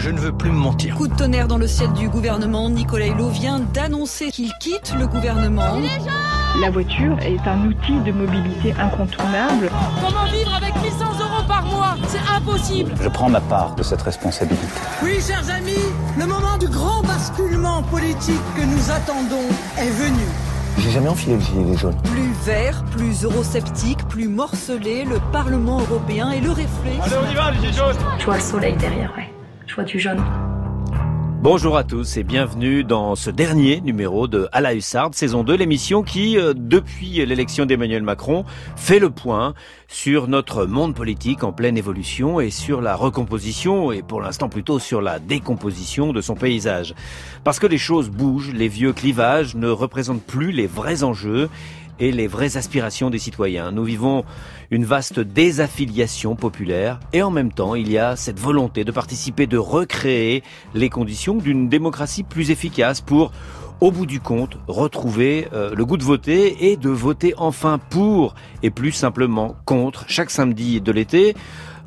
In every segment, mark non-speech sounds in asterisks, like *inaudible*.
Je ne veux plus me mentir. Coup de tonnerre dans le ciel du gouvernement. Nicolas Hulot vient d'annoncer qu'il quitte le gouvernement. La voiture est un outil de mobilité incontournable. Comment vivre avec 800 euros par mois? C'est impossible. Je prends ma part de cette responsabilité. Oui, chers amis, le moment du grand basculement politique que nous attendons est venu. J'ai jamais enfilé le gilet jaune. Plus vert, plus eurosceptique, plus morcelé, le Parlement européen et le reflet. Allez, on y va, les gilets jaunes Je vois le soleil derrière, ouais. Du jaune. Bonjour à tous et bienvenue dans ce dernier numéro de À la Hussarde, saison 2, l'émission qui, euh, depuis l'élection d'Emmanuel Macron, fait le point sur notre monde politique en pleine évolution et sur la recomposition et pour l'instant plutôt sur la décomposition de son paysage. Parce que les choses bougent, les vieux clivages ne représentent plus les vrais enjeux et les vraies aspirations des citoyens. Nous vivons une vaste désaffiliation populaire et en même temps il y a cette volonté de participer, de recréer les conditions d'une démocratie plus efficace pour au bout du compte, retrouver euh, le goût de voter et de voter enfin pour et plus simplement contre chaque samedi de l'été.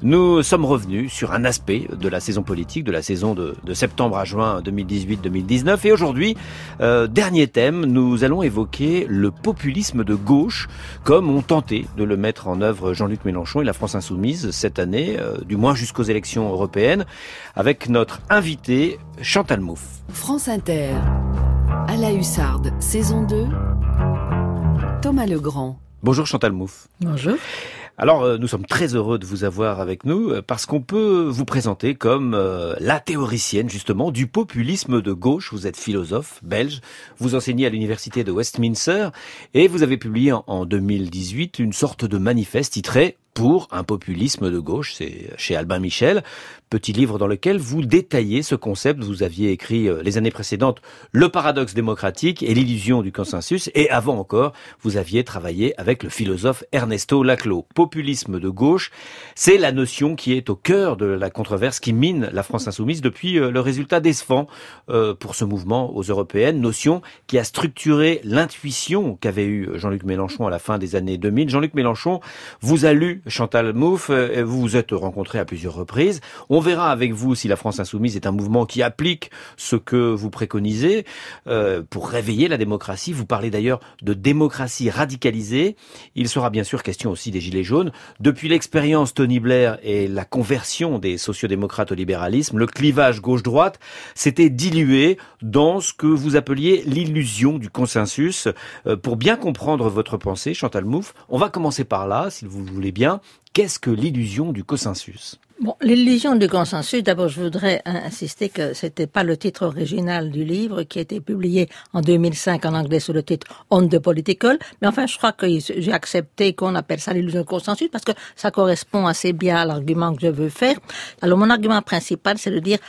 Nous sommes revenus sur un aspect de la saison politique, de la saison de, de septembre à juin 2018-2019. Et aujourd'hui, euh, dernier thème, nous allons évoquer le populisme de gauche, comme ont tenté de le mettre en œuvre Jean-Luc Mélenchon et la France Insoumise cette année, euh, du moins jusqu'aux élections européennes, avec notre invité Chantal Mouffe. France Inter, à la Hussarde, saison 2, Thomas Legrand. Bonjour Chantal Mouffe. Bonjour. Alors, euh, nous sommes très heureux de vous avoir avec nous euh, parce qu'on peut vous présenter comme euh, la théoricienne justement du populisme de gauche. Vous êtes philosophe belge, vous enseignez à l'université de Westminster et vous avez publié en, en 2018 une sorte de manifeste titré pour un populisme de gauche, c'est chez Albin Michel, petit livre dans lequel vous détaillez ce concept. Vous aviez écrit les années précédentes Le paradoxe démocratique et l'illusion du consensus, et avant encore, vous aviez travaillé avec le philosophe Ernesto Laclos. Populisme de gauche, c'est la notion qui est au cœur de la controverse qui mine la France insoumise depuis le résultat décevant pour ce mouvement aux européennes, notion qui a structuré l'intuition qu'avait eu Jean-Luc Mélenchon à la fin des années 2000. Jean-Luc Mélenchon vous a lu Chantal Mouffe, vous vous êtes rencontrés à plusieurs reprises. On verra avec vous si la France insoumise est un mouvement qui applique ce que vous préconisez euh, pour réveiller la démocratie. Vous parlez d'ailleurs de démocratie radicalisée. Il sera bien sûr question aussi des Gilets jaunes. Depuis l'expérience Tony Blair et la conversion des sociodémocrates au libéralisme, le clivage gauche-droite s'était dilué dans ce que vous appeliez l'illusion du consensus. Euh, pour bien comprendre votre pensée, Chantal Mouffe, on va commencer par là, si vous le voulez bien. Qu'est-ce que l'illusion du consensus? Bon, l'illusion du consensus, d'abord je voudrais insister que c'était pas le titre original du livre qui a été publié en 2005 en anglais sous le titre On the Political, mais enfin je crois que j'ai accepté qu'on appelle ça l'illusion du consensus parce que ça correspond assez bien à l'argument que je veux faire. Alors mon argument principal c'est de dire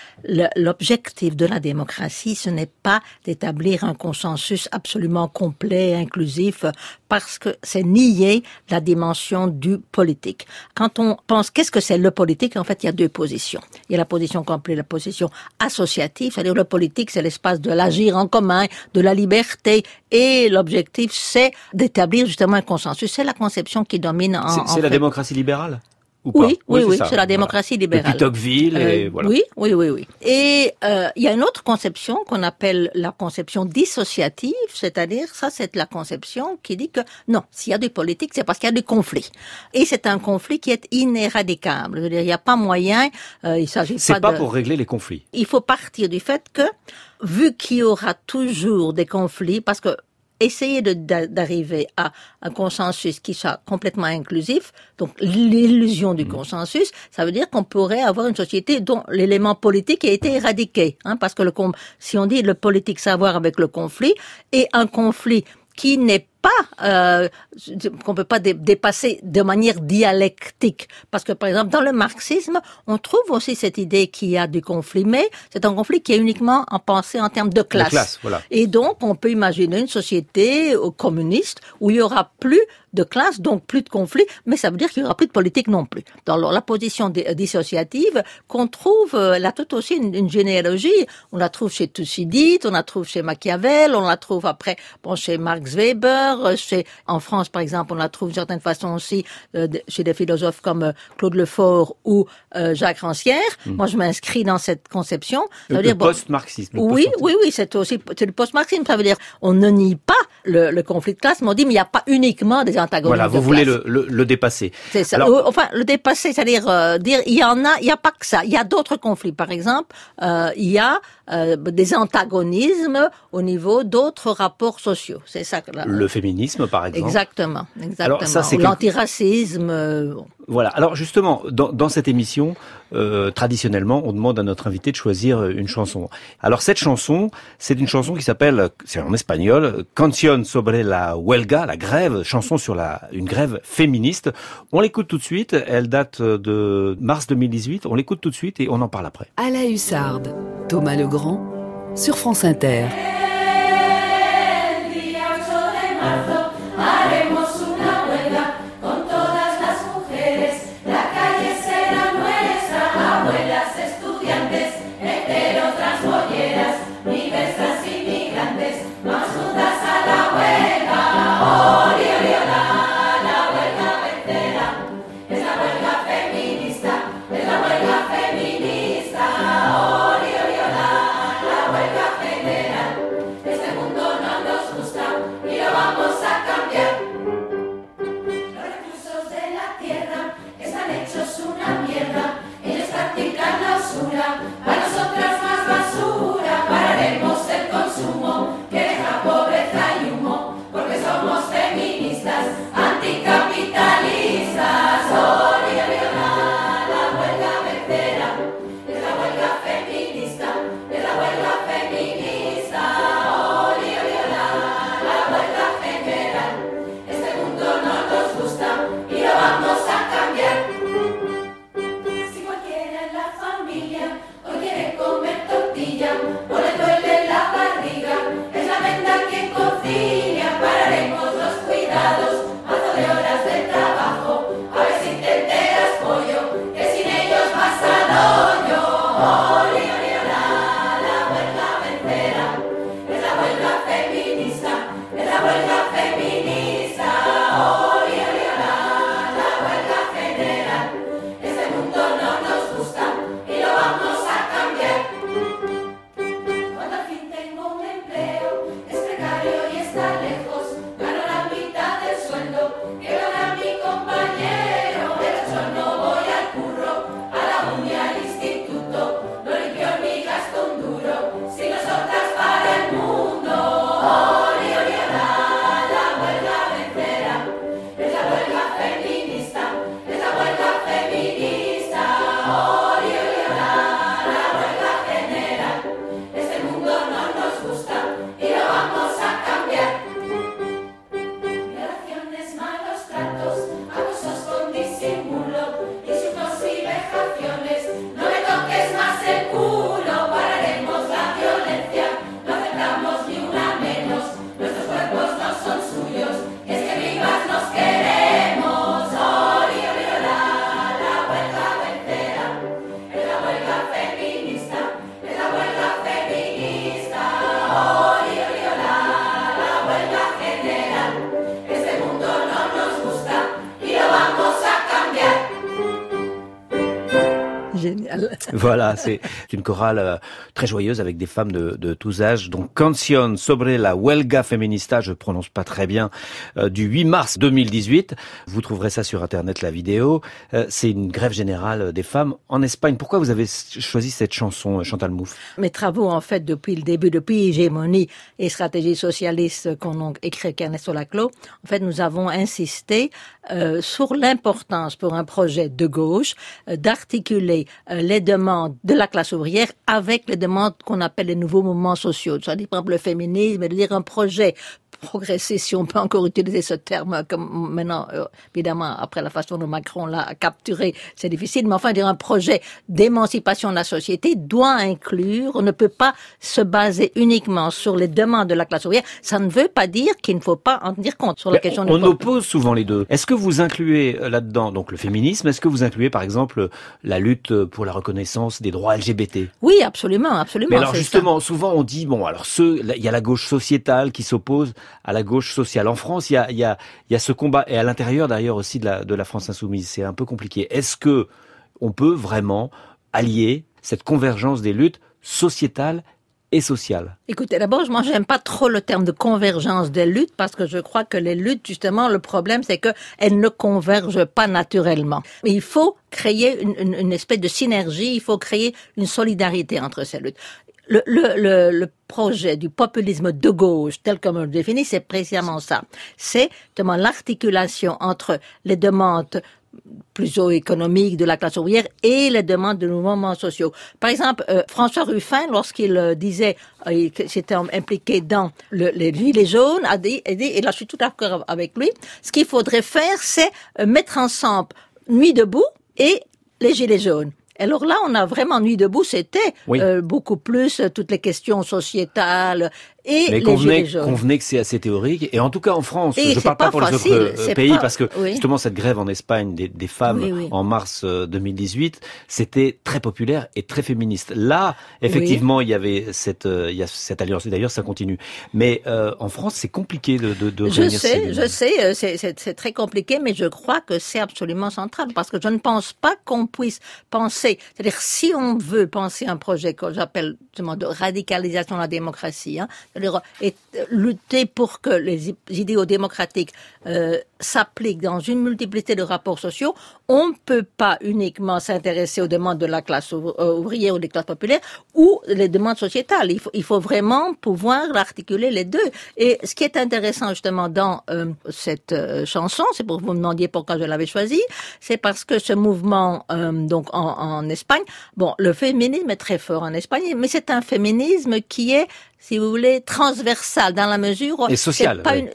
l'objectif de la démocratie ce n'est pas d'établir un consensus absolument complet, inclusif, parce que c'est nier la dimension du politique. Quand on pense qu'est-ce que c'est le politique, en fait, il y a deux positions. Il y a la position complète, la position associative, c'est-à-dire le politique, c'est l'espace de l'agir en commun, de la liberté, et l'objectif, c'est d'établir justement un consensus. C'est la conception qui domine en. C'est la démocratie libérale? Ou oui, pas oui, oui, c'est la démocratie libérale. Depuis Tocqueville et Euh, voilà. Oui, oui, oui, oui. Et euh, il y a une autre conception qu'on appelle la conception dissociative, c'est-à-dire ça, c'est la conception qui dit que non, s'il y a du politique, c'est parce qu'il y a du conflit. Et c'est un conflit qui est inéradicable. Je veux dire, il n'y a pas moyen. Euh, il s'agit C'est pas, pas de. pour régler les conflits. Il faut partir du fait que vu qu'il y aura toujours des conflits, parce que essayer d'arriver à un consensus qui soit complètement inclusif, donc l'illusion Mmh. du consensus, ça veut dire qu'on pourrait avoir une société dont l'élément politique a été éradiqué, hein, parce que le si on dit le politique savoir avec le conflit et un conflit qui n'est pas euh, qu'on peut pas dé- dépasser de manière dialectique parce que par exemple dans le marxisme on trouve aussi cette idée qu'il y a du conflit mais c'est un conflit qui est uniquement en pensée en termes de classe, classe, voilà. et donc on peut imaginer une société euh, communiste où il y aura plus de classe, donc plus de conflits, mais ça veut dire qu'il n'y aura plus de politique non plus. Dans la position di- dissociative, qu'on trouve euh, là tout aussi une, une généalogie, on la trouve chez Thucydide, on la trouve chez Machiavel, on la trouve après bon, chez Marx Weber, euh, en France, par exemple, on la trouve d'une certaine façon aussi euh, chez des philosophes comme euh, Claude Lefort ou euh, Jacques Rancière. Moi, je m'inscris dans cette conception. Ça Le, veut dire, bon, post-marxisme. le oui, oui, oui, c'est aussi c'est le post-marxisme. Ça veut dire on ne nie pas le, le conflit de classe, mais on dit mais il n'y a pas uniquement des antagonismes. Voilà, vous de voulez le, le, le dépasser. C'est ça. Alors- Enfin, le dépasser, c'est-à-dire euh, dire il y en a, il n'y a pas que ça. Il y a d'autres conflits. Par exemple, il y a des antagonismes au niveau d'autres rapports sociaux. C'est ça que la- Le féminisme, par exemple. Exactement, exactement. Alors, ça, c'est Ou quelque- L'antiracisme. euh. Voilà. Alors justement, dans, dans cette émission, euh, traditionnellement, on demande à notre invité de choisir euh, une chanson. Alors cette chanson, c'est une chanson qui s'appelle, c'est en espagnol, Canción sobre la huelga, la grève, chanson sur la une grève féministe. On l'écoute tout de suite. Elle date de mars 2018. On l'écoute tout de suite et on en parle après. À la hussarde, Thomas Legrand, sur France Inter. I c'est une chorale euh, très joyeuse avec des femmes de, de tous âges. Donc, Canción sobre la huelga feminista, je prononce pas très bien, euh, du 8 mars 2018. Vous trouverez ça sur Internet, la vidéo. Euh, c'est une grève générale des femmes en Espagne. Pourquoi vous avez choisi cette chanson, euh, Chantal Mouffe? Mes travaux, en fait, depuis le début, depuis Hégémonie et stratégie socialiste qu'on a écrit Ernesto Laclos, en fait, nous avons insisté euh, sur l'importance pour un projet de gauche euh, d'articuler euh, les demandes de la classe ouvrière avec les demandes qu'on appelle les nouveaux mouvements sociaux. Par exemple, le féminisme, de dire un projet progressiste, si on peut encore utiliser ce terme, comme maintenant, euh, évidemment, après la façon dont Macron l'a capturé, c'est difficile, mais enfin, dire un projet d'émancipation de la société doit inclure, on ne peut pas se baser uniquement sur les demandes de la classe ouvrière. Ça ne veut pas dire qu'il ne faut pas en tenir compte sur la Mais question on, du on oppose souvent les deux. Est-ce que vous incluez euh, là-dedans donc le féminisme Est-ce que vous incluez par exemple la lutte pour la reconnaissance des droits LGBT. Oui, absolument, absolument. Mais alors justement, ça. souvent on dit bon, alors ceux, il y a la gauche sociétale qui s'oppose à la gauche sociale. En France, il y a, il y a, il y a ce combat et à l'intérieur d'ailleurs aussi de la, de la France insoumise. C'est un peu compliqué. Est-ce que on peut vraiment allier cette convergence des luttes sociétales Écoutez, d'abord, moi, j'aime pas trop le terme de convergence des luttes parce que je crois que les luttes, justement, le problème, c'est que elles ne convergent pas naturellement. Mais il faut créer une, espèce de synergie, il faut créer une solidarité entre ces luttes. Le projet du populisme de gauche, tel qu'on le définit, c'est précisément ça. C'est justement l'articulation entre les demandes plutôt économiques de la classe ouvrière et les demandes de mouvements sociaux. Par exemple, euh, François Ruffin, lorsqu'il euh, disait euh, qu'il s'était impliqué dans le, les gilets jaunes, a dit, a dit, et là je suis tout d'accord avec lui, ce qu'il faudrait faire, c'est mettre ensemble Nuit debout et les gilets jaunes. Alors là, on a vraiment nuit debout, c'était Oui. euh, beaucoup plus euh, toutes les questions sociétales et Mais les convenez, gilets jaunes. convenez que c'est assez théorique. Et en tout cas en France, Et je c'est parle pas pas pour les facile, autres euh, pays, pas- parce que oui. justement cette grève en Espagne des, des femmes Oui, oui. en mars euh, 2018, c'était très populaire et très féministe. Là, effectivement, il y avait cette, euh, il y a cette alliance. Et d'ailleurs, ça continue. Mais euh, en France, c'est compliqué de, de, de Je ces sais, je sais, euh, c'est- très compliqué, mais je crois que c'est absolument central parce que je ne pense pas qu'on puisse penser, c'est-à-dire si on veut penser un projet que j'appelle justement de radicalisation de la démocratie, hein, et, euh, lutter pour que les idéaux démocratiques euh, s'appliquent dans une multiplicité de rapports sociaux, on ne peut pas uniquement s'intéresser aux demandes de la classe euh, ouvrière ou des classes populaires ou les demandes sociétales. Il faut, il faut vraiment pouvoir articuler les deux. Et ce qui est intéressant justement dans euh, cette euh, chanson, c'est pour que vous me demandiez pourquoi je l'avais choisi, c'est parce que ce mouvement euh, donc en, en Espagne, bon, le féminisme est très fort en Espagne, mais c'est un féminisme qui est si vous voulez, transversal dans la mesure où Et social, c'est pas oui.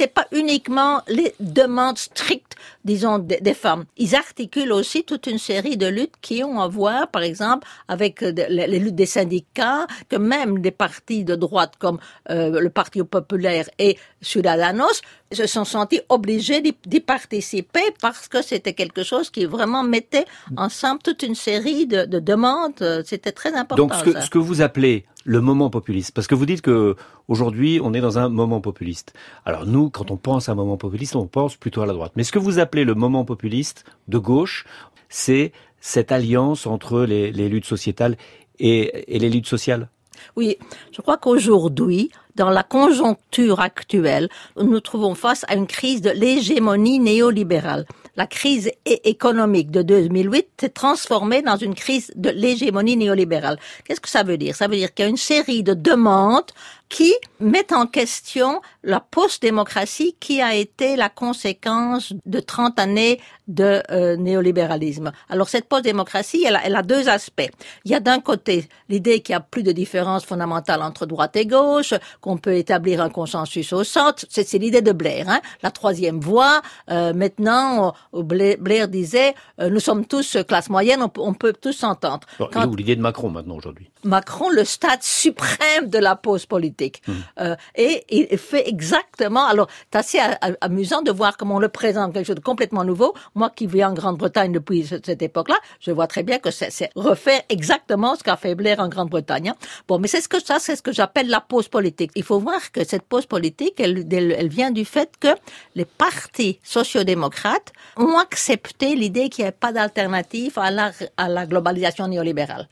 une- pas uniquement les demandes strictes, disons, des, des femmes. Ils articulent aussi toute une série de luttes qui ont à voir, par exemple, avec les, luttes des syndicats, que même des partis de droite comme euh, le Parti populaire et Ciudadanos se sont sentis obligés d'y participer parce que c'était quelque chose qui vraiment mettait ensemble toute une série de, de demandes. C'était très important. Donc, ce que, ça. ce que vous appelez le moment populiste, parce que vous dites que aujourd'hui on est dans un moment populiste. Alors nous, quand on pense à un moment populiste, on pense plutôt à la droite. Mais ce que vous appelez le moment populiste de gauche, c'est cette alliance entre les, luttes sociétales et, et les luttes sociales. Oui, je crois qu'aujourd'hui, dans la conjoncture actuelle, nous nous trouvons face à une crise de l'hégémonie néolibérale. La crise économique de 2008 s'est transformée dans une crise de l'hégémonie néolibérale. Qu'est-ce que ça veut dire? Ça veut dire qu'il y a une série de demandes qui mettent en question la post-démocratie qui a été la conséquence de 30 années de euh, néolibéralisme. Alors cette post-démocratie, elle, a- elle a deux aspects. Il y a d'un côté l'idée qu'il n'y a plus de différence fondamentale entre droite et gauche, qu'on peut établir un consensus au centre. C'est l'idée de Blair. Hein. La troisième voie, euh, maintenant, euh, Blair, Blair disait, euh, nous sommes tous euh, classe moyenne, on, peut- on peut tous s'entendre. Quand- l'idée de Macron maintenant aujourd'hui? Macron le stade suprême de la pause politique. Euh, et il fait exactement. Alors, c'est assez amusant de voir comment on le présente quelque chose de complètement nouveau. Moi qui vis en Grande-Bretagne depuis ce- cette époque-là, je vois très bien que c'est refaire exactement ce qu'a fait Blair en Grande-Bretagne. hein. Bon, mais c'est ce que ça, c'est ce que j'appelle la pause politique. Il faut voir que cette pause politique, elle, elle, elle vient du fait que les partis sociodémocrates ont accepté l'idée qu'il n'y ait pas d'alternative à la, à la globalisation néolibérale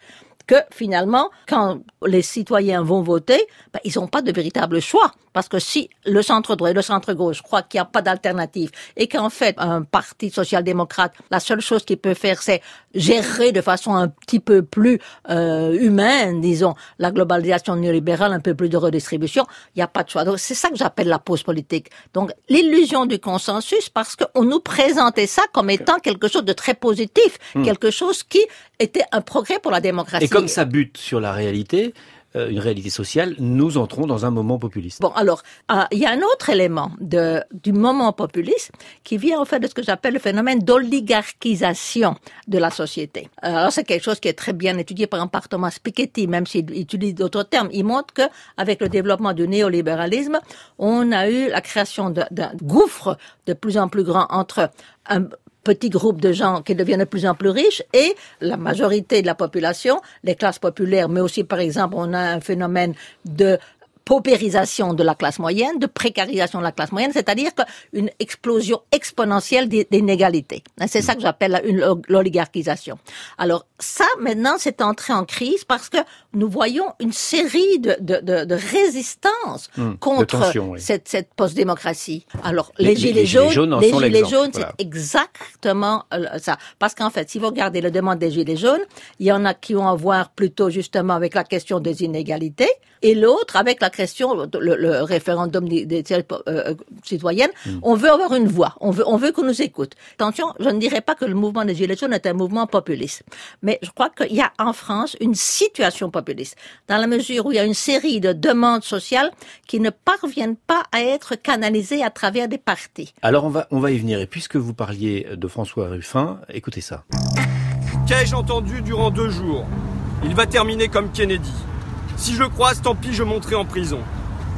que finalement, quand les citoyens vont voter, ben, ils n'ont pas de véritable choix. Parce que si le centre droit et le centre gauche croient qu'il n'y a pas d'alternative et qu'en fait, un parti social-démocrate, la seule chose qu'il peut faire, c'est gérer de façon un petit peu plus euh, humaine, disons, la globalisation néolibérale, un peu plus de redistribution, il n'y a pas de choix. Donc c'est ça que j'appelle la pause politique. Donc l'illusion du consensus, parce qu'on nous présentait ça comme étant quelque chose de très positif, quelque chose qui était un progrès pour la démocratie. Comme ça bute sur la réalité, euh, une réalité sociale, nous entrons dans un moment populiste. Bon, alors, ah, il y a un autre élément du moment populiste qui vient en fait de ce que j'appelle le phénomène d'oligarchisation de la société. Euh, Alors, c'est quelque chose qui est très bien étudié par, par Thomas Piketty, même s'il utilise d'autres termes. Il montre que avec le développement du néolibéralisme, on a eu la création d'un gouffre de plus en plus grand entre un petit groupe de gens qui deviennent de plus en plus riches et la majorité de la population, les classes populaires, mais aussi par exemple on a un phénomène de paupérisation de la classe moyenne, de précarisation de la classe moyenne, c'est-à-dire qu'une explosion exponentielle des inégalités. C'est ça que j'appelle l'oligarchisation. Alors ça, maintenant, c'est entré en crise parce que nous voyons une série de, de, de, de résistances de contre oui. cette, cette post-démocratie. Alors Les- les, les- gilets les gilets jaunes, les gilets jaunes, voilà. c'est exactement euh, ça. Parce qu'en fait, si vous regardez le demande des gilets jaunes, il y en a qui ont à voir plutôt justement avec la question des inégalités, et l'autre avec la question, le, le référendum des, des euh, euh, citoyennes. Hmm. On veut avoir une voix, on veut, on veut qu'on nous écoute. Attention, je ne dirais pas que le mouvement des gilets jaunes est un mouvement populiste, mais je crois qu'il y a en France une situation populiste, dans la mesure où il y a une série de demandes sociales qui ne parviennent pas à être canalisées à travers des partis. Alors on va, on va y venir. Et puisque vous parliez de François Ruffin, écoutez ça. Qu'ai-je entendu durant deux jours? Il va terminer comme Kennedy. Si je croise, tant pis, je monterai en prison.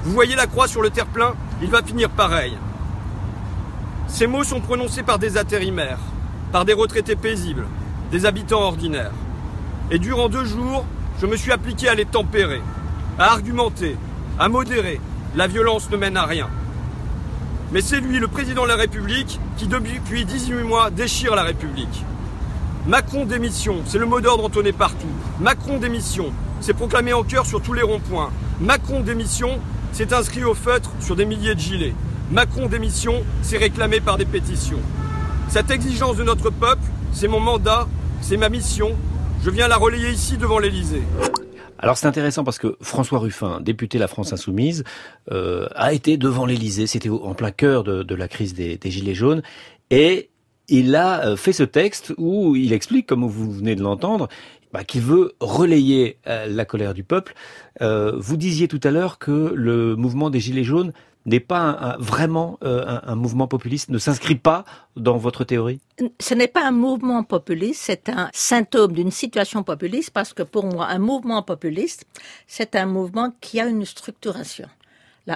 Vous voyez la croix sur le terre-plein Il va finir pareil. Ces mots sont prononcés par des intérimaires, par des retraités paisibles, des habitants ordinaires. Et durant deux jours, je me suis appliqué à les tempérer, à argumenter, à modérer. La violence ne mène à rien. Mais c'est lui, le président de la République, qui depuis 18 mois déchire la République. Macron démission, c'est le mot d'ordre entonné partout. Macron démission, c'est proclamé en chœur sur tous les ronds-points. Macron démission, c'est inscrit au feutre sur des milliers de gilets. Macron démission, c'est réclamé par des pétitions. Cette exigence de notre peuple, c'est mon mandat, c'est ma mission. Je viens la relayer ici devant l'Élysée. Alors c'est intéressant parce que François Ruffin, député La France Insoumise, euh, a été devant l'Élysée. C'était en plein cœur de, de la crise des, des Gilets jaunes. Et il a euh, fait ce texte où il explique, comme vous venez de l'entendre, bah, qu'il veut relayer euh, la colère du peuple. Euh, vous disiez tout à l'heure que le mouvement des Gilets jaunes n'est pas vraiment euh, un, mouvement populiste, ne s'inscrit pas dans votre théorie? Ce n'est pas un mouvement populiste, c'est un symptôme d'une situation populiste parce que pour moi, un mouvement populiste, c'est un mouvement qui a une structuration.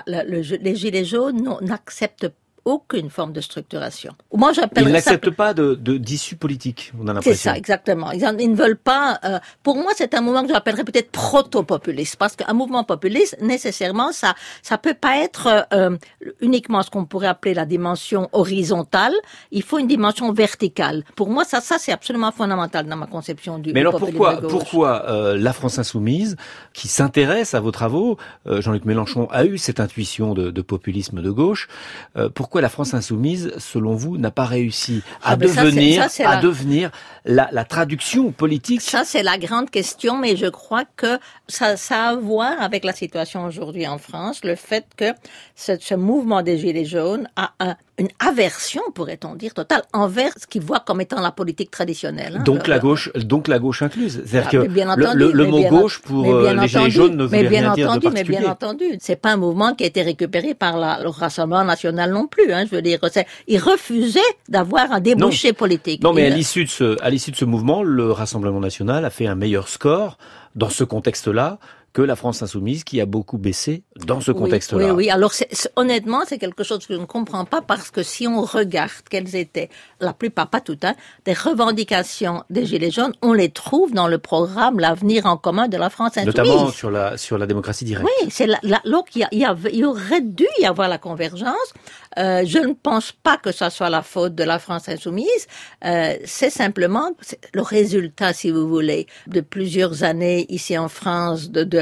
Les Gilets jaunes n'acceptent aucune forme de structuration. Moi, j'appelle ça n'accepte pas de de- d'issue politique, on a C'est l'impression. ça, exactement. Ils, en- ils ne veulent pas. euh, pour moi, c'est un mouvement que j'appellerais peut-être proto-populiste, parce qu'un mouvement populiste, nécessairement, ça, ça peut pas être euh, uniquement ce qu'on pourrait appeler la dimension horizontale. Il faut une dimension verticale. Pour moi, ça, ça, c'est absolument fondamental dans ma conception du. Mais alors pourquoi, pourquoi euh, la France insoumise, qui s'intéresse à vos travaux, euh, Jean-Luc Mélenchon a eu cette intuition de, de populisme de gauche, euh, pourquoi la France insoumise, selon vous, n'a pas réussi à Ah, ça, devenir, ça, à la- devenir la, la traduction politique Ça, c'est la grande question, mais je crois que ça, ça a à voir avec la situation aujourd'hui en France, le fait que ce, ce mouvement des Gilets jaunes a un- une aversion, pourrait-on dire, totale envers ce qu'ils voient comme étant la politique traditionnelle. hein. donc Le- la gauche, donc la gauche incluse. C'est-à-dire Ah, que entendu, le- mot bien gauche pour euh, les gilets jaunes ne voulait rien dire de mais bien entendu, c'est pas un mouvement qui a été récupéré par la- le Rassemblement national non plus. Hein, je veux dire, ils refusaient d'avoir un débouché politique. Non, mais à Ils- l'issue de ce, à l'issue de ce mouvement, le Rassemblement national a fait un meilleur score dans ce contexte-là que la France insoumise, qui a beaucoup baissé dans ce contexte-là. Oui, oui. Alors, honnêtement, c'est quelque chose que je ne comprends pas parce que si on regarde quelles étaient, la plupart, pas toutes, hein, des revendications des Gilets jaunes, on les trouve dans le programme L'avenir en commun de la France insoumise. Notamment sur la, sur la démocratie directe. Oui, c'est la, la- donc il y, y y aurait dû y avoir la convergence. Euh, je ne pense pas que ça soit la faute de la France insoumise. Euh, c'est simplement le résultat, si vous voulez, de plusieurs années ici en France, de, de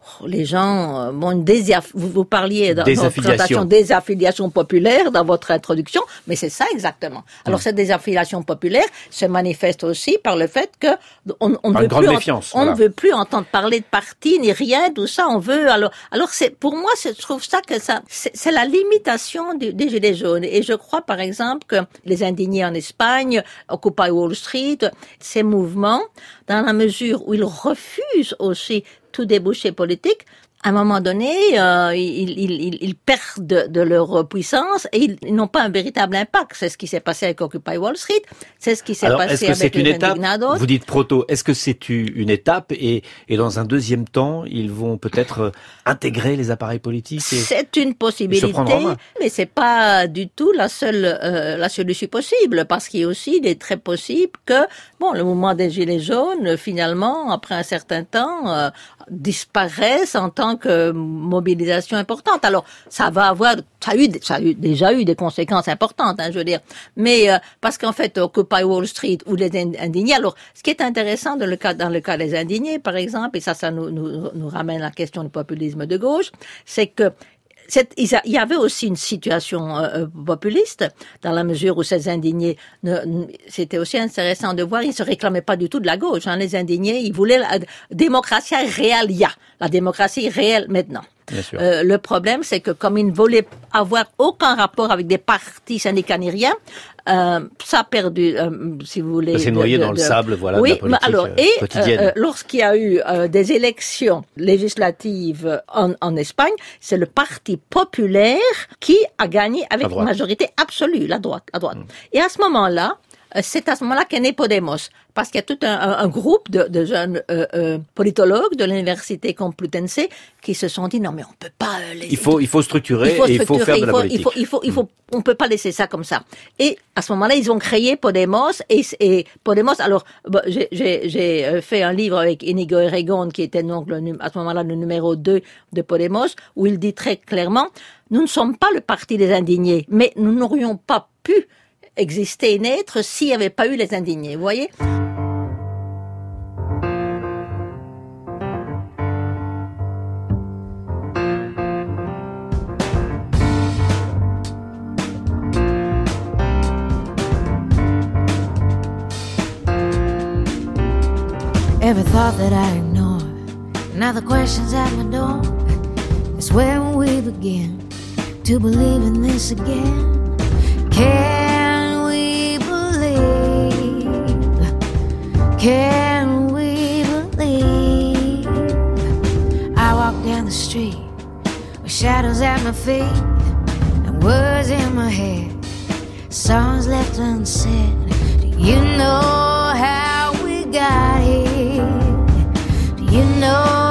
les gens, euh, bon, une désaff- vous, vous parliez dans votre des affiliations populaires dans votre introduction, mais c'est ça exactement. Alors Hum. cette désaffiliation populaire se manifeste aussi par le fait que on, on veut plus, en- on ne veut plus entendre parler de parti ni rien, tout ça. On veut alors, alors c'est pour moi, je trouve ça que ça, c'est c'est la limitation du- des gilets jaunes. Et je crois par exemple que les indignés en Espagne, Occupy Wall Street, ces mouvements, dans la mesure où ils refusent aussi tout débouché politique, politik à un moment donné, euh, ils, ils, ils, perdent de, de, leur puissance et ils, ils n'ont pas un véritable impact. C'est ce qui s'est passé avec Occupy Wall Street, c'est ce qui s'est passé est-ce que avec c'est une les étape? Vous dites proto. Est-ce que c'est une étape et, et dans un deuxième temps, ils vont peut-être euh, intégrer les appareils politiques C'est une possibilité, mais c'est pas du tout la seule euh, la solution possible parce qu'il est aussi il est très possible que bon le mouvement des gilets jaunes finalement après un certain temps euh, disparaisse en mobilisation importante. Alors ça va avoir ça a eu ça a eu, déjà eu des conséquences importantes, hein, je veux dire. Mais euh, parce qu'en fait Occupy Wall Street ou les ind- indignés. Alors ce qui est intéressant dans le cas dans le cas des indignés par exemple et ça ça nous nous, nous ramène à la question du populisme de gauche, c'est que il y avait aussi une situation euh, euh, populiste dans la mesure où ces indignés, ne- ne- c'était aussi intéressant de voir, ils se réclamaient pas du tout de la gauche. Hein, les indignés, ils voulaient la démocratie réelle, la démocratie réelle maintenant. Euh, le problème, c'est que comme ils ne voulaient avoir aucun rapport avec des partis rien, euh, ça a perdu, euh, si vous voulez. De- noyé de- dans le sable, voilà, de Oui, la politique, mais alors, euh, et euh, lorsqu'il y a eu euh, des élections législatives en, en Espagne, c'est le Parti populaire qui a gagné avec une majorité absolue, la droite. La droite. Et à ce moment-là, c'est à ce moment-là qu'est né Podemos, parce qu'il y a tout un, un- un groupe de, de jeunes euh, euh, politologues de l'université Complutense qui se sont dit non mais on peut pas euh, les Il faut, il faut structurer et il faut structurer, faire de la il faut, politique. Il faut, il faut, il faut, on peut pas laisser ça comme ça. Et à ce moment-là, ils ont créé Podemos et, et Podemos. Alors, bon, j'ai- euh, fait un livre avec Inigo Erregon qui était donc le, à ce moment-là le numéro 2 de Podemos où il dit très clairement nous ne sommes pas le parti des indignés, mais nous n'aurions pas pu exister et naître s'il n'y avait pas eu les indignés. Vous voyez? Every thought that I ignore, now the questions at my door. It's when we begin to believe in this again. Can Can we believe? I walk down the street with shadows at my feet and words in my head, songs left unsaid. Do you know how we got here? Do you know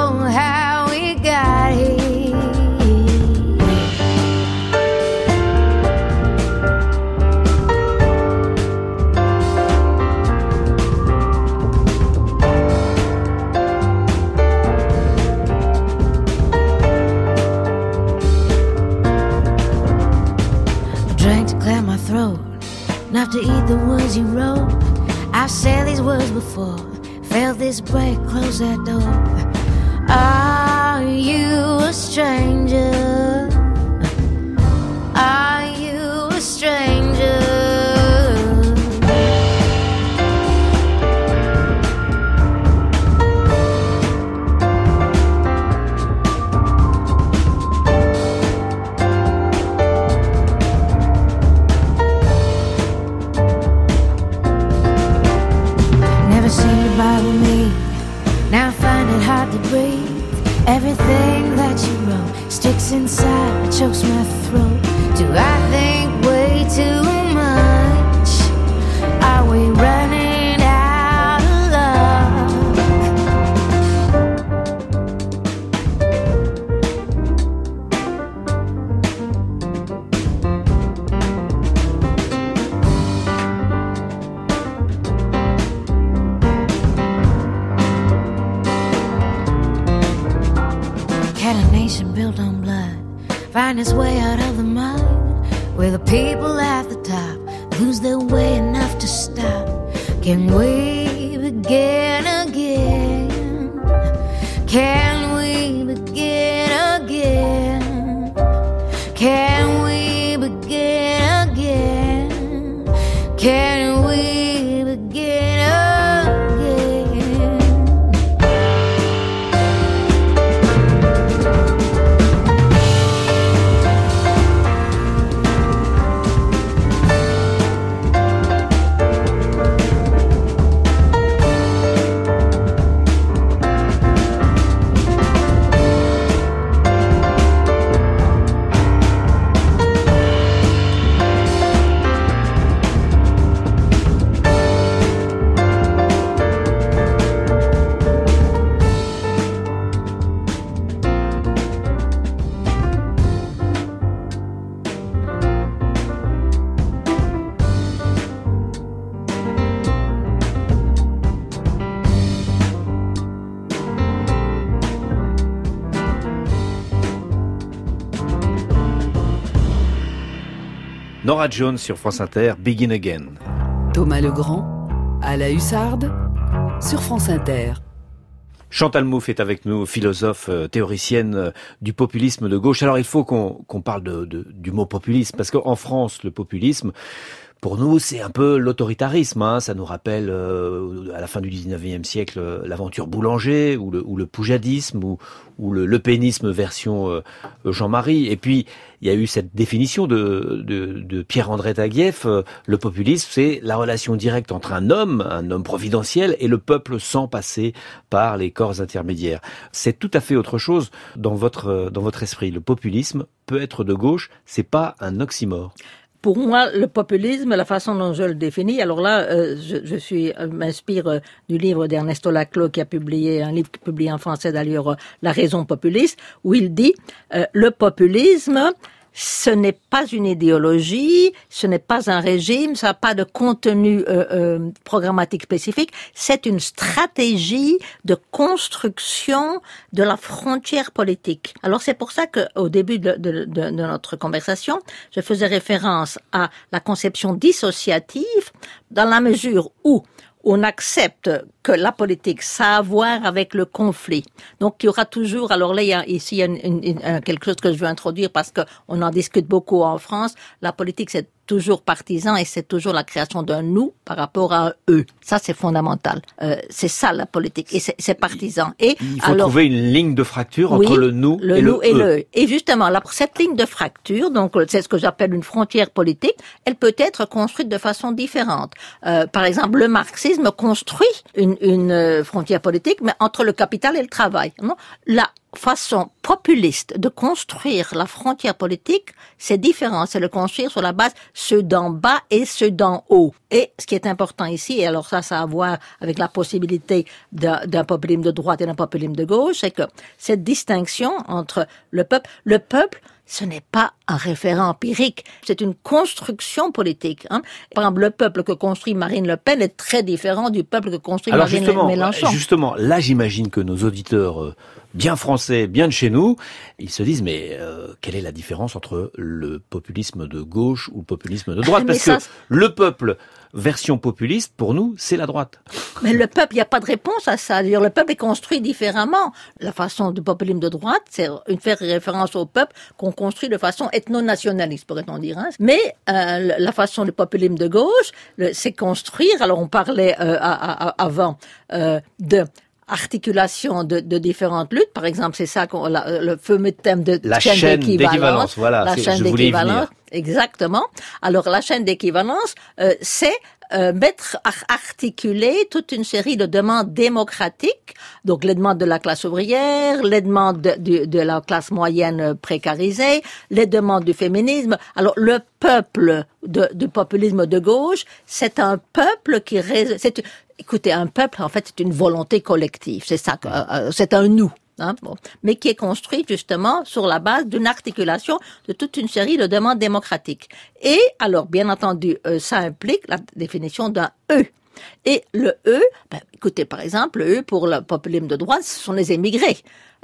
drank to clear my throat, not to eat the words you wrote. I've said these words before, felt this break, close that door. Are you a stranger? Everything that you wrote sticks inside, chokes my throat. Do I think way too find its way out of the mud? Where the people at the top lose their way enough to stop? Can we begin again? Can Nora Jones sur France Inter, Begin Again. Thomas Legrand, à la Hussarde, sur France Inter. Chantal Mouffe est avec nous, philosophe, euh, théoricienne euh, du populisme de gauche. Alors il faut qu'on parle de, du mot populisme, parce qu'en France, le populisme, pour nous, c'est un peu l'autoritarisme. Hein. Ça nous rappelle euh, à la fin du 19e siècle euh, l'aventure Boulanger ou le, ou le poujadisme ou, ou le, le pénisme version euh, Jean-Marie. Et puis, il y a eu cette définition de, de, de Pierre-André Taguieff. le populisme, c'est la relation directe entre un homme, un homme providentiel, et le peuple sans passer par les corps intermédiaires. C'est tout à fait autre chose dans votre, dans votre esprit. Le populisme peut être de gauche, c'est pas un oxymore pour moi, le populisme, la façon dont je le définis, alors là, euh, je, je, suis euh, m'inspire euh, du livre d'Ernesto Laclos qui a publié un livre publié en français d'ailleurs, La raison populiste, où il dit le populisme, ce n'est pas une idéologie, ce n'est pas un régime, ça n'a pas de contenu euh, euh, programmatique spécifique, c'est une stratégie de construction de la frontière politique. Alors c'est pour ça qu'au début de, de, de, notre conversation, je faisais référence à la conception dissociative dans la mesure où on accepte que la politique, ça a à voir avec le conflit. Donc, il y aura toujours, alors là, il y a, ici, il y a quelque chose que je veux introduire parce qu'on en discute beaucoup en France. La politique, c'est toujours partisan et c'est toujours la création d'un nous par rapport à un eux. Ça, c'est fondamental. Euh, c'est ça la politique et c'est partisan. Et il faut trouver une ligne de fracture entre le nous le et nous le et eux. le Et justement, là, cette ligne de fracture, donc c'est ce que j'appelle une frontière politique, elle peut être construite de façon différente. Euh, par exemple, le marxisme construit une, une euh, frontière politique, mais entre le capital et le travail. Non? La façon populiste de construire la frontière politique, c'est différent. C'est le construire sur la base ceux d'en bas et ceux d'en haut. Et ce qui est important ici, et alors ça, ça a à voir avec la possibilité d'un populisme de droite et d'un populisme de gauche, c'est que cette distinction entre le peuple, le peuple, ce n'est pas un référent empirique, c'est une construction politique. Hein. Par exemple, le peuple que construit Marine Le Pen est très différent du peuple que construit Alors Marine justement, Mélenchon. Justement, là j'imagine que nos auditeurs euh, bien français, bien de chez nous, ils se disent mais euh, quelle est la différence entre le populisme de gauche ou le populisme de droite? Ah, Parce ça, que le peuple version populiste, pour nous, c'est la droite. Mais le peuple, il n'y a pas de réponse à ça. Le peuple est construit différemment. La façon du populisme de droite, c'est une faire référence au peuple qu'on construit de façon ethno-nationaliste, pourrait-on dire. Hein. Mais euh, la façon du populisme de gauche, c'est construire. Alors on parlait euh, à, à, avant euh, de articulation de, de, différentes luttes. Par exemple, c'est ça qu'on, la, le fameux thème de la chaîne, chaîne d'équivalence. Voilà, la chaîne d'équivalence. Exactement. Alors la chaîne d'équivalence, euh, c'est euh, mettre articuler toute une série de demandes démocratiques, donc les demandes de la classe ouvrière, les demandes de, de, de la classe moyenne précarisée, les demandes du féminisme. Alors le peuple de, du populisme de gauche, c'est un peuple qui c'est écoutez un peuple en fait c'est une volonté collective, c'est ça, euh, c'est un nous. Hein, mais qui est construit justement sur la base d'une articulation de toute une série de demandes démocratiques. Et alors, bien entendu, euh, ça implique la définition d'un E. Et le E, ben, écoutez, par exemple, le E pour le populisme de droite, ce sont les émigrés.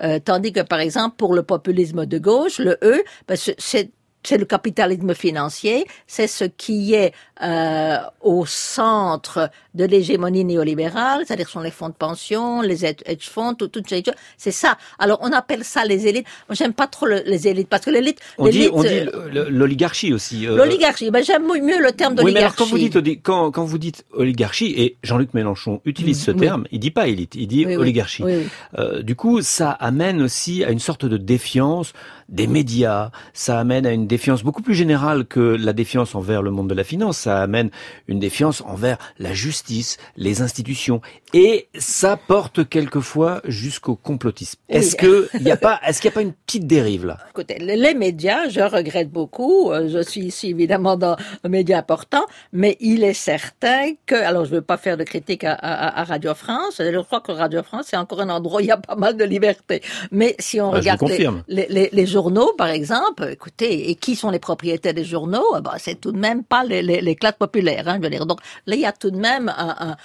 Euh, tandis que, par exemple, pour le populisme de gauche, le E, ben, c'est le capitalisme financier, c'est ce qui est euh, au centre de l'hégémonie néolibérale, c'est-à-dire sont les fonds de pension, les hedge funds, toutes tout ces choses. C'est ça. Alors on appelle ça les élites. Moi j'aime pas trop le, les élites parce que l'élite. On dit, on dit l'oligarchie aussi. Euh... L'oligarchie. Ben j'aime mieux le terme d'oligarchie. Oui, mais alors quand vous dites quand, quand vous dites oligarchie et Jean-Luc Mélenchon utilise ce oui. terme, il dit pas élite, il dit oui, oligarchie. Oui, euh, du coup, ça amène aussi à une sorte de défiance des médias. Ça amène à une défiance beaucoup plus générale que la défiance envers le monde de la finance. Ça amène une défiance envers la justice, les institutions, et ça porte quelquefois jusqu'au complotisme. Oui. Est-ce que il y a pas, est-ce qu'il n'y a pas une petite dérive là? Écoutez, les médias, je regrette beaucoup. euh, Je suis ici évidemment dans un média important, mais il est certain que, alors je ne veux pas faire de critique à, à, à Radio France. Je crois que Radio France c'est encore un endroit où il y a pas mal de liberté. Mais si on Ah, je regarde les, confirme. les, les, les journaux, par exemple, écoutez, et qui sont les propriétaires des journaux ben, C'est tout de même pas les, les, les classes populaires. Hein, je veux dire. Donc là, il y a tout de même un, un,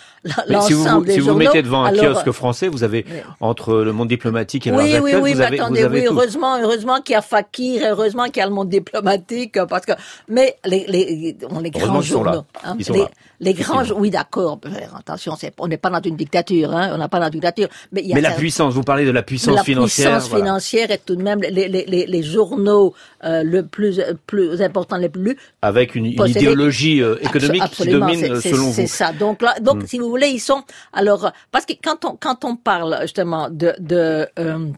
l'ensemble des si vous, journaux. Si vous mettez devant un Alors, kiosque français, vous avez oui. entre le monde diplomatique et oui, leurs oui, oui, vous mais avez, attendez, vous avez oui, tout. heureusement, heureusement qu'il y a Fakir, heureusement qu'il y a le monde diplomatique, parce que, mais les, les, on, les Heureusement grands journaux, hein, Ils sont les, là. les grands, oui, d'accord, attention, c'est, on n'est pas dans une dictature, hein, on n'est pas dans une dictature, mais il y a Mais la puissance, vous parlez de la puissance la financière. puissance voilà. financière est tout de même les, les, les, les journaux euh, le plus plus important les plus lus Avec une, idéologie euh, économique Abso- qui absolument, domine c'est- euh, c'est- selon C'est vous. ça. Donc là, donc Hmm. si vous voulez, ils sont alors euh, parce que quand on quand on parle justement de de euh,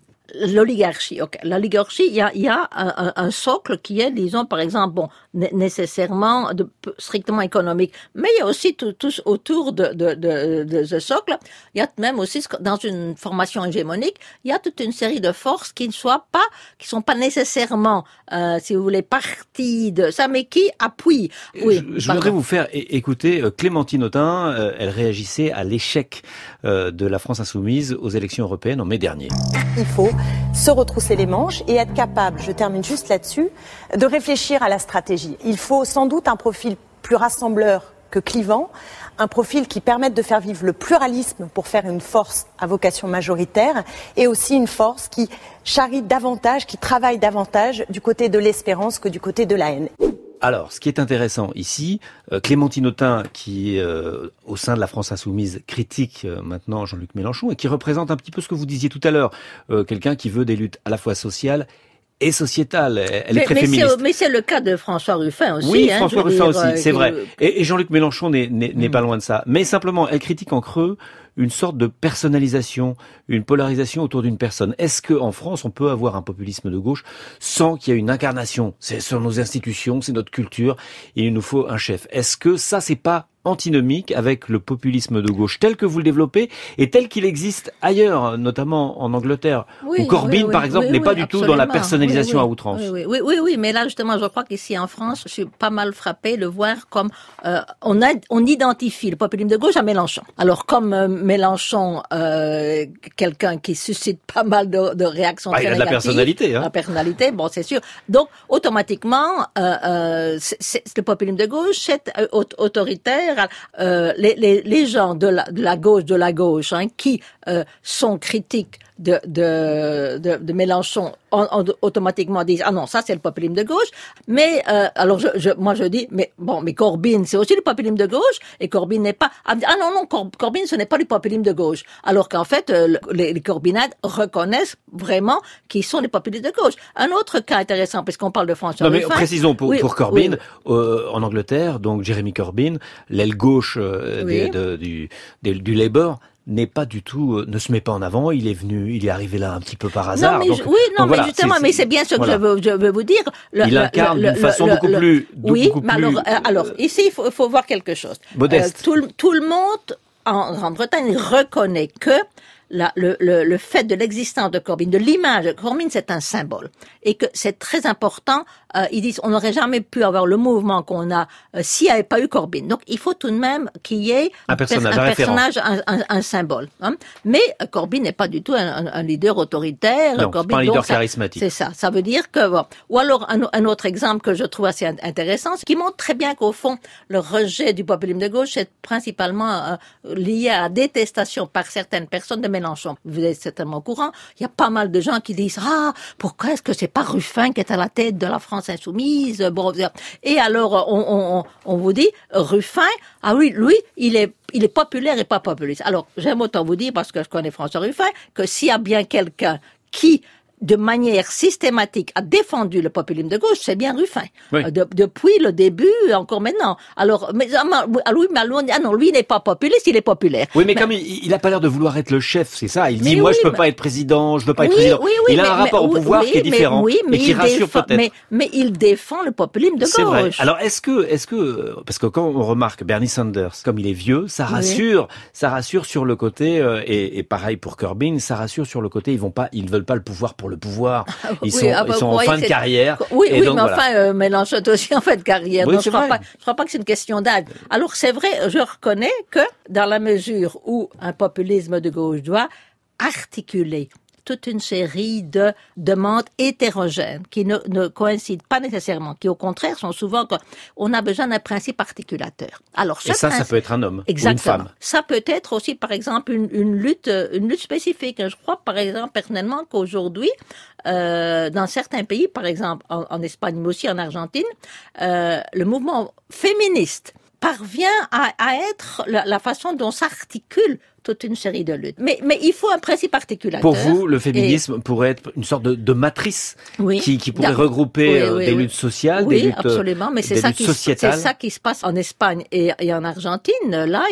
L'oligarchie, ok. L'oligarchie, il y a, il y a un, un- socle qui est, disons, par exemple, bon, né- nécessairement de, strictement économique, mais il y a aussi tout, tout autour de, de, de, de ce socle, il y a même aussi, dans une formation hégémonique, il y a toute une série de forces qui ne soient pas, qui sont pas nécessairement, euh, si vous voulez, parties de ça, mais qui appuient. Oui, je, voudrais vous faire écouter euh, Clémentine Autain. euh, elle réagissait à l'échec euh, de la France insoumise aux élections européennes en mai dernier. Il faut se retrousser les manches et être capable, je termine juste là-dessus, de réfléchir à la stratégie. Il faut sans doute un profil plus rassembleur que clivant, un profil qui permette de faire vivre le pluralisme pour faire une force à vocation majoritaire et aussi une force qui charrie davantage, qui travaille davantage du côté de l'espérance que du côté de la haine. Alors, ce qui est intéressant ici, euh, Clémentine Autain, qui euh, au sein de la France insoumise critique euh, maintenant Jean-Luc Mélenchon et qui représente un petit peu ce que vous disiez tout à l'heure, euh, quelqu'un qui veut des luttes à la fois sociales et sociétales. Elle est mais, très mais féministe. c'est- Mais c'est le cas de François Ruffin aussi. Oui, hein, François Ruffin dire, aussi, c'est vrai. Et, et Jean-Luc Mélenchon n'est n'est- n'est Mm. pas loin de ça. Mais simplement, elle critique en creux une sorte de personnalisation, une polarisation autour d'une personne. Est-ce que en France, on peut avoir un populisme de gauche sans qu'il y ait une incarnation? C'est sur nos institutions, c'est notre culture, et il nous faut un chef. Est-ce que ça, c'est pas antinomique avec le populisme de gauche tel que vous le développez et tel qu'il existe ailleurs, notamment en Angleterre, Oui, où Corbyn, oui, par exemple, n'est pas du tout dans la personnalisation à outrance? Oui, oui, oui, oui, oui, mais là justement, je crois qu'ici en France, je suis pas mal frappé de voir comme euh, on a, on identifie le populisme de gauche à Mélenchon. Alors comme euh, Mélenchon, euh, quelqu'un qui suscite pas mal de, de réactions Ah, il très a de la personnalité, hein. la personnalité, bon, c'est sûr. Donc automatiquement, euh, euh, c'est- le populisme de gauche, c'est euh, aut- autoritaire. Euh, les, les, les gens de la, de la gauche, de la gauche, hein, qui euh, sont critiques de, de, de, de Mélenchon en- en- automatiquement disent ah non ça c'est le populisme de gauche mais euh, alors je, je, moi je dis mais bon mais Corbyn c'est aussi le populisme de gauche et Corbyn n'est pas ah ah non non Cor- Corbyn ce n'est pas le populisme de gauche alors qu'en fait euh, le- les, les Corbynades reconnaissent vraiment qu'ils sont les populistes de gauche un autre cas intéressant puisqu'on parle de François Non mais Ruffin. précisons pour, Oui, pour Corbyn, oui. euh, en Angleterre, donc Jeremy Corbyn, l'aile gauche euh, Oui. des- de- du, des- du Labour, n'est pas du tout, euh, ne se met pas en avant. Il est venu, il est arrivé là un petit peu par hasard. Non, mais donc- je- oui, non, mais justement, mais c'est bien ce que voilà. je, veux, je veux vous dire. Le- Il incarne d'une façon le- beaucoup le- plus- Oui, beaucoup mais alors, euh, alors ici, il faut, il faut voir quelque chose. Modeste. Euh, tout, tout le monde en Grande-Bretagne reconnaît que la- le, le, le fait de l'existence de Corbyn, de l'image de Corbyn, c'est un symbole. Et que c'est très important. Euh, ils disent on n'aurait jamais pu avoir le mouvement qu'on a euh, s'il n'y avait pas eu Corbyn. Donc il faut tout de même qu'il y ait Un personnage, un, un référent. personnage, un, un- un symbole. hein. Mais euh, Corbyn n'est pas du tout un, un- un leader autoritaire. Non, Corbyn, pas un leader donc, charismatique. C'est ça. Ça veut dire que bon. Ou alors un, autre exemple que je trouve assez in- intéressant, ce qui montre très bien qu'au fond le rejet du populisme de gauche est principalement euh, lié à la détestation par certaines personnes de Mélenchon. Vous êtes certainement au courant. Il y a pas mal de gens qui disent ah pourquoi est-ce que c'est pas Ruffin qui est à la tête de la France insoumise Bon, et alors on- on vous dit Ruffin ah oui lui il est il est populaire et pas populiste. Alors j'aime autant vous dire parce que je connais François Ruffin que s'il y a bien quelqu'un qui de manière systématique a défendu le populisme de gauche, c'est bien Ruffin. Oui. Euh, de- depuis le début, encore maintenant. Alors, mais, ah, ah, ah non, lui il n'est pas populiste, il est populaire. Oui, mais, comme il, il a pas l'air de vouloir être le chef, c'est ça. Il dit moi oui, je peux mais- pas être président, je veux pas être Oui, président. oui, oui, il a mais- un rapport au pouvoir qui est mais- différent oui, mais et qui il rassure défend- peut-être. Mais, il défend le populisme de C'est vrai. gauche. Alors est-ce que, est-ce que, parce que quand on remarque Bernie Sanders, comme il est vieux, ça rassure, ça rassure sur le côté, euh, et, et pareil pour Corbyn, ça rassure sur le côté, ils vont pas, ils veulent pas le pouvoir pour le pouvoir. Ils Oui, sont, ah, bah, ils sont en fin de carrière. Oui, oui, donc, mais voilà. enfin, euh, Mélenchon est aussi en fin de carrière. Oui, donc je crois je crois pas que c'est une question d'âge. Alors c'est vrai, je reconnais que dans la mesure où un populisme de gauche doit articuler toute une série de demandes hétérogènes qui ne, ne coïncident pas nécessairement, qui au contraire sont souvent on a besoin d'un principe articulateur. Alors et ça, ça peut être un homme Exactement. ou une femme. Ça peut être aussi, par exemple, une, une lutte, une lutte spécifique. Je crois, par exemple, personnellement, qu'aujourd'hui, euh, dans certains pays, par exemple en, en Espagne, mais aussi en Argentine, euh, le mouvement féministe parvient à, à être la, la façon dont s'articule toute une série de luttes. Mais, mais il faut un principe articulateur. Pour vous, le féminisme pourrait être une sorte de, de matrice oui. qui, qui pourrait regrouper oui, oui, des luttes sociales, oui, des luttes absolument. Mais c'est ça qui c'est ça qui se passe en Espagne et, et en Argentine. Là,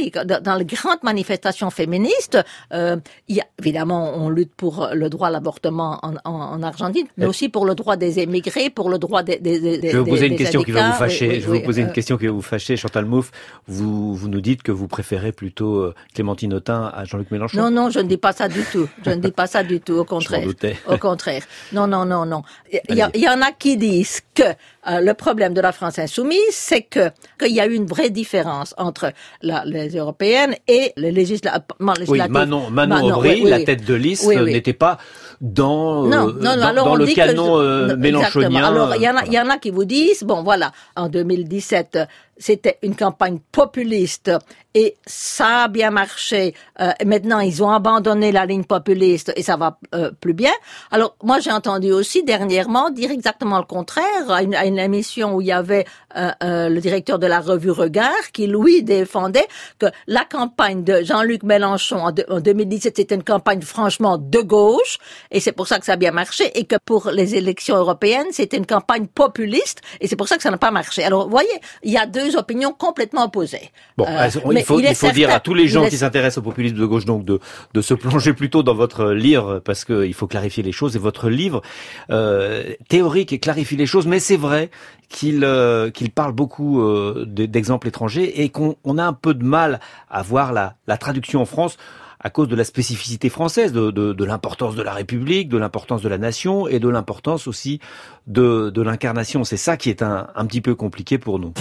dans les grandes manifestations féministes, euh, il y a, évidemment, on lutte pour le droit à l'avortement en, en, en, Argentine, mais aussi pour le droit des émigrés, pour le droit des. des, des je vais vous poser une question qui va vous fâcher. Je vais vous poser euh, une question qui va vous fâcher, Chantal Mouffe. Vous, vous nous dites que vous préférez plutôt euh, Clémentine Autain à Jean-Luc Mélenchon. Non, non, je ne dis pas ça du tout. Je ne dis pas ça du tout. Au *laughs* contraire. Au contraire. Non, non, non, non. Il y, en a qui disent que euh, le problème de la France insoumise, c'est que qu'il y a eu une vraie différence entre la, les européennes et les législa Oui. Manon, Manon, Manon, Aubry, oui, oui, la tête de liste, n'était pas dans, Non, euh, non, non, dans, alors dans on le dit canon que, euh, non, mélenchonien. exactement. Alors il y en a, il y en a qui vous disent, bon voilà, en 2017, euh, c'était une campagne populiste et ça a bien marché. Euh, maintenant, ils ont abandonné la ligne populiste et ça va euh, plus bien. Alors moi, j'ai entendu aussi dernièrement dire exactement le contraire à une, à une émission où il y avait euh, euh, le directeur de la revue Regard qui lui défendait que la campagne de Jean-Luc Mélenchon en, en 2017 c'était une campagne franchement de gauche et c'est pour ça que ça a bien marché et que pour les élections européennes c'était une campagne populiste et c'est pour ça que ça n'a pas marché. Alors vous voyez, il y a deux opinions complètement opposées. Bon, Euh, il faut, il est faut dire à tous les gens est- qui s'intéressent au populisme de gauche donc de, de se plonger plutôt dans votre livre parce qu'il faut clarifier les choses et votre livre euh, théorique et clarifie les choses, mais c'est vrai qu'il euh, qu'il parle beaucoup euh, de- d'exemples étrangers et qu'on on a un peu de mal à voir la, la traduction en France à cause de la spécificité française, de, de, de l'importance de la République, de l'importance de la nation et de l'importance aussi de, de l'incarnation. C'est ça qui est un, un petit peu compliqué pour nous.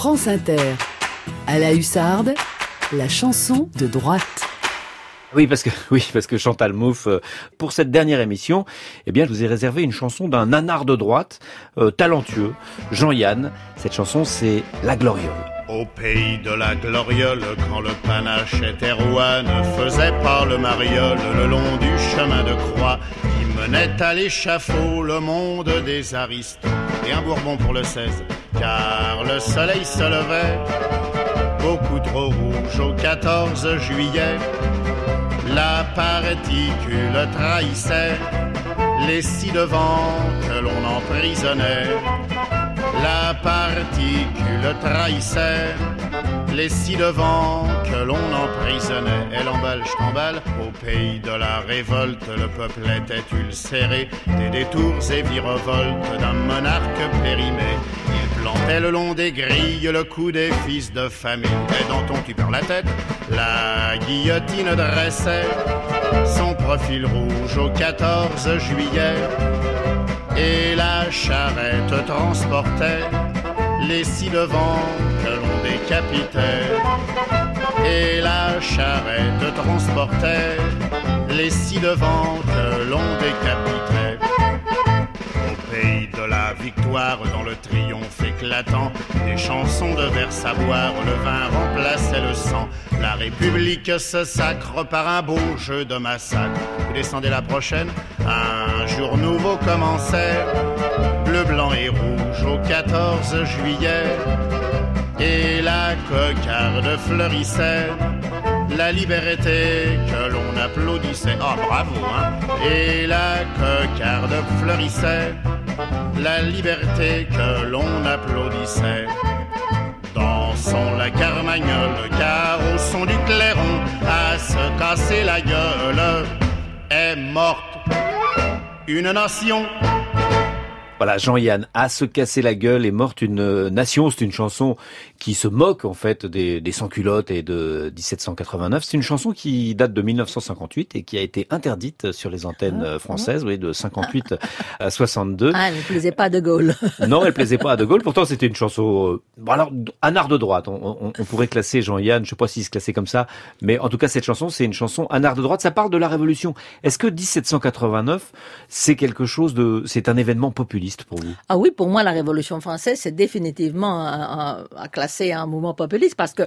France Inter. À la hussarde, la chanson de droite. Oui, parce que oui, parce que Chantal Mouffe, euh, pour cette dernière émission, eh bien, je vous ai réservé une chanson d'un nanar de droite, euh, talentueux, Jean-Yann. Cette chanson, c'est La Gloriole. Au pays de la gloriole, quand le panache était roi, ne faisait pas le mariole le long du chemin de croix qui menait à l'échafaud le monde des aristos. Et un bourbon pour le 16, car le soleil se levait, beaucoup trop rouge au 14 juillet. La particule trahissait les six devants que l'on emprisonnait. La particule trahissait les six devants que l'on emprisonnait. Elle emballe, je t'emballe, au pays de la révolte, le peuple était ulcéré des détours et virevoltes d'un monarque périmé. Il plantait le long des grilles le coup des fils de famille. Et dans ton tu perds la tête, la guillotine dressait son profil rouge au 14 juillet et la charrette transportait les six devants que l'on décapitait. Et la charrette transportait les six devants que l'on décapitait. Au pays de la victoire, dans le triomphe éclatant, des chansons de vers boire, le vin remplaçait le sang. La République se sacre par un beau jeu de massacre. Vous descendez la prochaine, un jour nouveau commençait, bleu, blanc et rouge au 14 juillet. Et la cocarde fleurissait, la liberté que l'on applaudissait. Oh bravo, hein! Et la cocarde fleurissait, la liberté que l'on applaudissait. Dansons la carmagnole, car au son du clairon, à se casser la gueule, est morte une nation Voilà, Jean-Yann, à se casser la gueule est morte une nation. C'est une chanson qui se moque en fait des, des sans-culottes et de 1789. C'est une chanson qui date de 1958 et qui a été interdite sur les antennes Ah, françaises, oui, de 58 *laughs* à 62. Ah, elle ne plaisait pas à De Gaulle. *laughs* Non, elle plaisait pas à De Gaulle. Pourtant, c'était une chanson, euh, bon alors, un art de droite. On, on- on pourrait classer Jean-Yann, je sais pas s'il se classait comme ça, mais en tout cas, cette chanson, c'est une chanson un art de droite. Ça parle de la Révolution. Est-ce que 1789, c'est quelque chose de, c'est un événement populiste? Ah oui, pour moi, la Révolution française, c'est définitivement à, classer un mouvement populiste parce que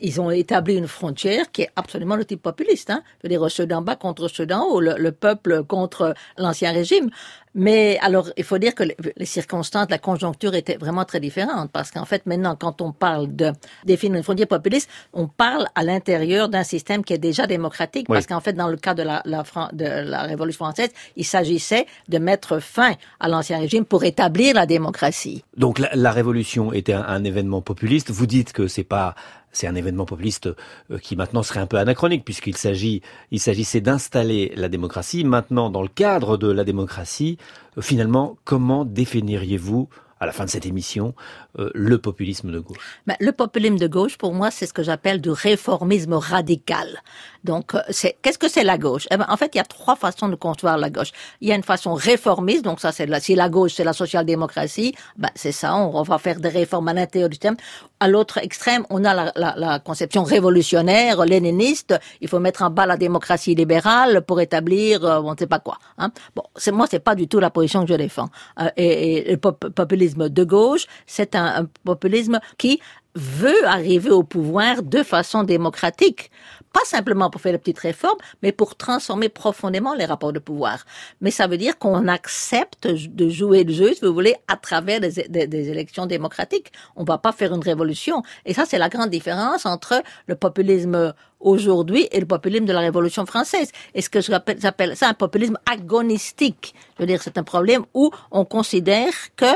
ils ont établi une frontière qui est absolument le type populiste. Hein. Je veux dire, ceux d'en bas contre ceux d'en haut, le peuple contre l'ancien régime. Mais alors, il faut dire que les, circonstances, la conjoncture était vraiment très différente parce qu'en fait, maintenant, quand on parle de définir une frontière populiste, on parle à l'intérieur d'un système qui est déjà démocratique Oui. parce qu'en fait, dans le cas de la, la, Fran- de la Révolution française, il s'agissait de mettre fin à l'ancien régime pour établir la démocratie. Donc la, la Révolution était un, un événement populiste. Vous dites que c'est pas c'est un événement populiste euh, qui maintenant serait un peu anachronique puisqu'il s'agit il s'agissait d'installer la démocratie. Maintenant, dans le cadre de la démocratie, euh, finalement, comment définiriez-vous à la fin de cette émission euh, le populisme de gauche? Mais le populisme de gauche, pour moi, c'est ce que j'appelle du réformisme radical. Donc, euh, c'est qu'est-ce que c'est la gauche? Eh ben, En fait, il y a trois façons de concevoir la gauche. Il y a une façon réformiste, donc ça, c'est la, si la gauche, c'est la social-démocratie, ben, c'est ça, on, va faire des réformes à l'intérieur du système. À l'autre extrême, on a la, la, la conception révolutionnaire, léniniste, il faut mettre en bas la démocratie libérale pour établir euh, on ne sait pas quoi. Hein. Bon, c'est moi, c'est pas du tout la position que je défends. Euh, et, et le pop- populisme de gauche, c'est un, un populisme qui veut arriver au pouvoir de façon démocratique. Pas simplement pour faire de petites réformes, mais pour transformer profondément les rapports de pouvoir. Mais ça veut dire qu'on accepte de jouer le jeu, si vous voulez, à travers des, des- des élections démocratiques. On va pas faire une révolution. Et ça, c'est la grande différence entre le populisme aujourd'hui et le populisme de la Révolution française. Et ce que j'appelle ça un populisme agonistique. Je veux dire, c'est un problème où on considère que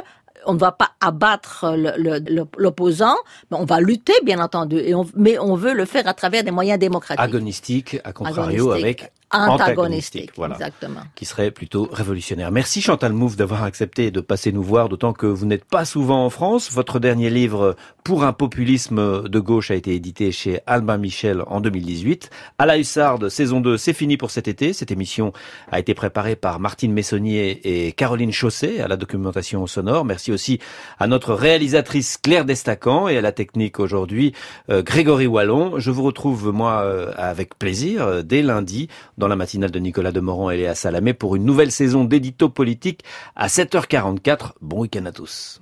on ne va pas abattre l'opposant, mais on va lutter, bien entendu, et on, mais on veut le faire à travers des moyens démocratiques. Agonistique, à contrario Agonistique. avec Antagonistique, voilà, exactement. qui serait plutôt révolutionnaire. Merci Chantal Mouffe d'avoir accepté de passer nous voir, d'autant que vous n'êtes pas souvent en France. Votre dernier livre, Pour un populisme de gauche, a été édité chez Albin Michel en 2018. À la Hussarde, saison 2, c'est fini pour cet été. Cette émission a été préparée par Martine Messonnier et Caroline Chausset à la documentation sonore. Merci aussi à notre réalisatrice Claire Destacan et à la technique aujourd'hui euh, Grégory Wallon. Je vous retrouve moi euh, avec plaisir euh, dès lundi dans la matinale de Nicolas Demorand et Léa Salamé pour une nouvelle saison d'édito politique à 7h44. Bon week-end à tous.